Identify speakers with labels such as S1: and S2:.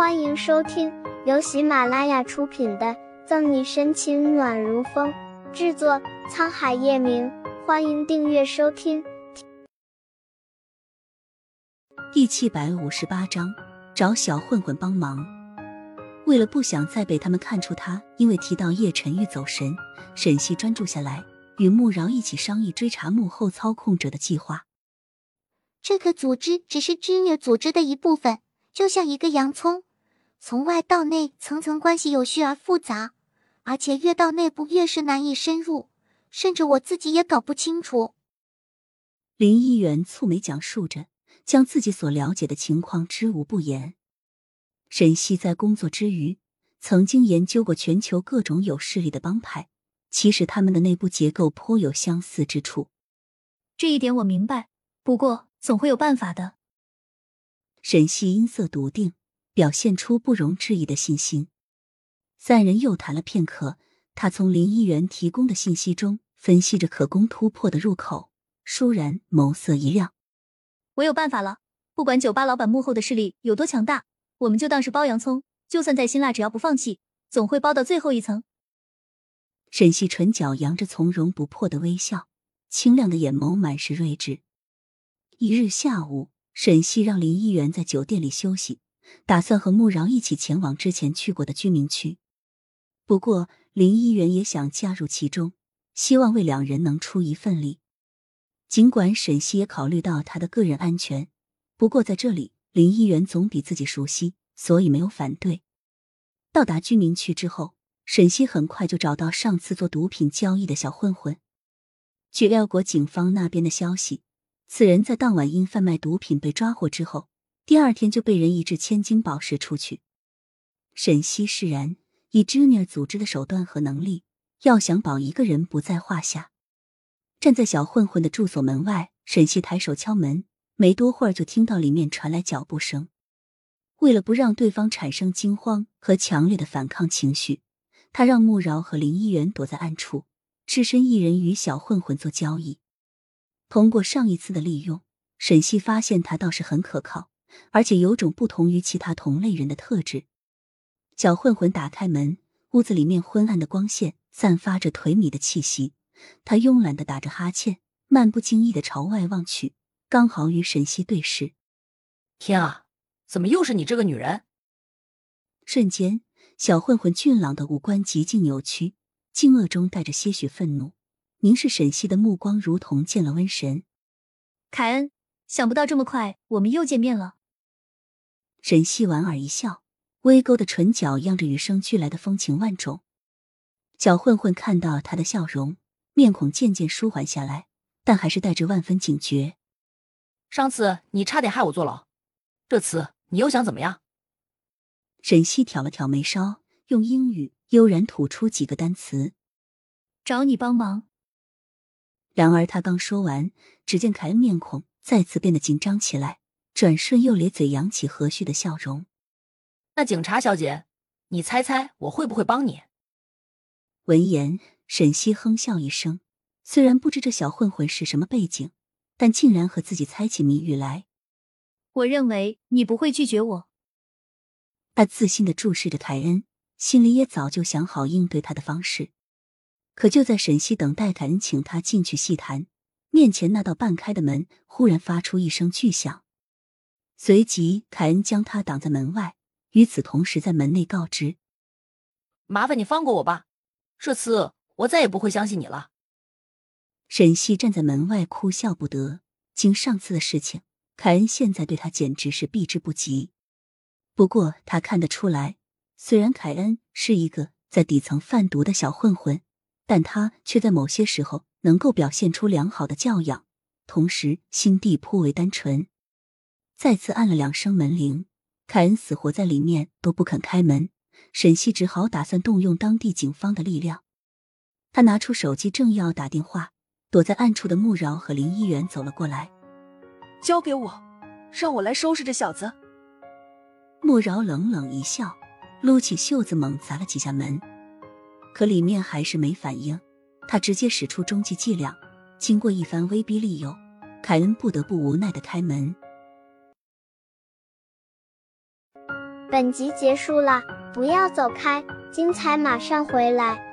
S1: 欢迎收听由喜马拉雅出品的《赠你深情暖如风》，制作沧海夜明。欢迎订阅收听。
S2: 第七百五十八章，找小混混帮忙。为了不想再被他们看出他因为提到叶晨玉走神，沈西专注下来，与穆饶一起商议追查幕后操控者的计划。
S3: 这个组织只是织女组织的一部分。就像一个洋葱，从外到内层层关系有序而复杂，而且越到内部越是难以深入，甚至我自己也搞不清楚。
S2: 林一元蹙眉讲述着，将自己所了解的情况知无不言。沈西在工作之余，曾经研究过全球各种有势力的帮派，其实他们的内部结构颇有相似之处。
S4: 这一点我明白，不过总会有办法的。
S2: 沈西音色笃定，表现出不容置疑的信心。三人又谈了片刻，他从林一元提供的信息中分析着可供突破的入口。倏然眸色一亮：“
S4: 我有办法了！不管酒吧老板幕后的势力有多强大，我们就当是剥洋葱，就算再辛辣，只要不放弃，总会剥到最后一层。”
S2: 沈西唇角扬着从容不迫的微笑，清亮的眼眸满是睿智。一日下午。沈西让林一元在酒店里休息，打算和穆饶一起前往之前去过的居民区。不过林一元也想加入其中，希望为两人能出一份力。尽管沈西也考虑到他的个人安全，不过在这里林一元总比自己熟悉，所以没有反对。到达居民区之后，沈西很快就找到上次做毒品交易的小混混。据廖国警方那边的消息。此人在当晚因贩卖毒品被抓获之后，第二天就被人移至千金宝石出去。沈西释然，以 Junior 组织的手段和能力，要想保一个人不在话下。站在小混混的住所门外，沈西抬手敲门，没多会儿就听到里面传来脚步声。为了不让对方产生惊慌和强烈的反抗情绪，他让穆饶和林一元躲在暗处，只身一人与小混混做交易。通过上一次的利用，沈西发现他倒是很可靠，而且有种不同于其他同类人的特质。小混混打开门，屋子里面昏暗的光线散发着颓靡的气息。他慵懒的打着哈欠，漫不经意的朝外望去，刚好与沈西对视。
S5: 天啊，怎么又是你这个女人？
S2: 瞬间，小混混俊朗的五官极尽扭曲，惊愕中带着些许愤怒。凝视沈西的目光，如同见了瘟神。
S4: 凯恩，想不到这么快我们又见面了。
S2: 沈西莞尔一笑，微勾的唇角漾着与生俱来的风情万种。小混混看到他的笑容，面孔渐渐舒缓下来，但还是带着万分警觉。
S5: 上次你差点害我坐牢，这次你又想怎么样？
S2: 沈西挑了挑眉梢，用英语悠然吐出几个单词：“
S4: 找你帮忙。”
S2: 然而，他刚说完，只见凯恩面孔再次变得紧张起来，转瞬又咧嘴扬起和煦的笑容。
S5: 那警察小姐，你猜猜我会不会帮你？
S2: 闻言，沈西哼笑一声，虽然不知这小混混是什么背景，但竟然和自己猜起谜语来。
S4: 我认为你不会拒绝我。
S2: 他自信的注视着凯恩，心里也早就想好应对他的方式。可就在沈西等待凯恩请他进去细谈，面前那道半开的门忽然发出一声巨响，随即凯恩将他挡在门外。与此同时，在门内告知：“
S5: 麻烦你放过我吧，这次我再也不会相信你了。”
S2: 沈西站在门外哭笑不得。经上次的事情，凯恩现在对他简直是避之不及。不过他看得出来，虽然凯恩是一个在底层贩毒的小混混。但他却在某些时候能够表现出良好的教养，同时心地颇为单纯。再次按了两声门铃，凯恩死活在里面都不肯开门。沈西只好打算动用当地警方的力量。他拿出手机，正要打电话，躲在暗处的穆饶和林一元走了过来。
S6: 交给我，让我来收拾这小子。
S2: 穆饶冷冷一笑，撸起袖子猛砸了几下门。可里面还是没反应，他直接使出终极伎俩。经过一番威逼利诱，凯恩不得不无奈的开门。
S1: 本集结束了，不要走开，精彩马上回来。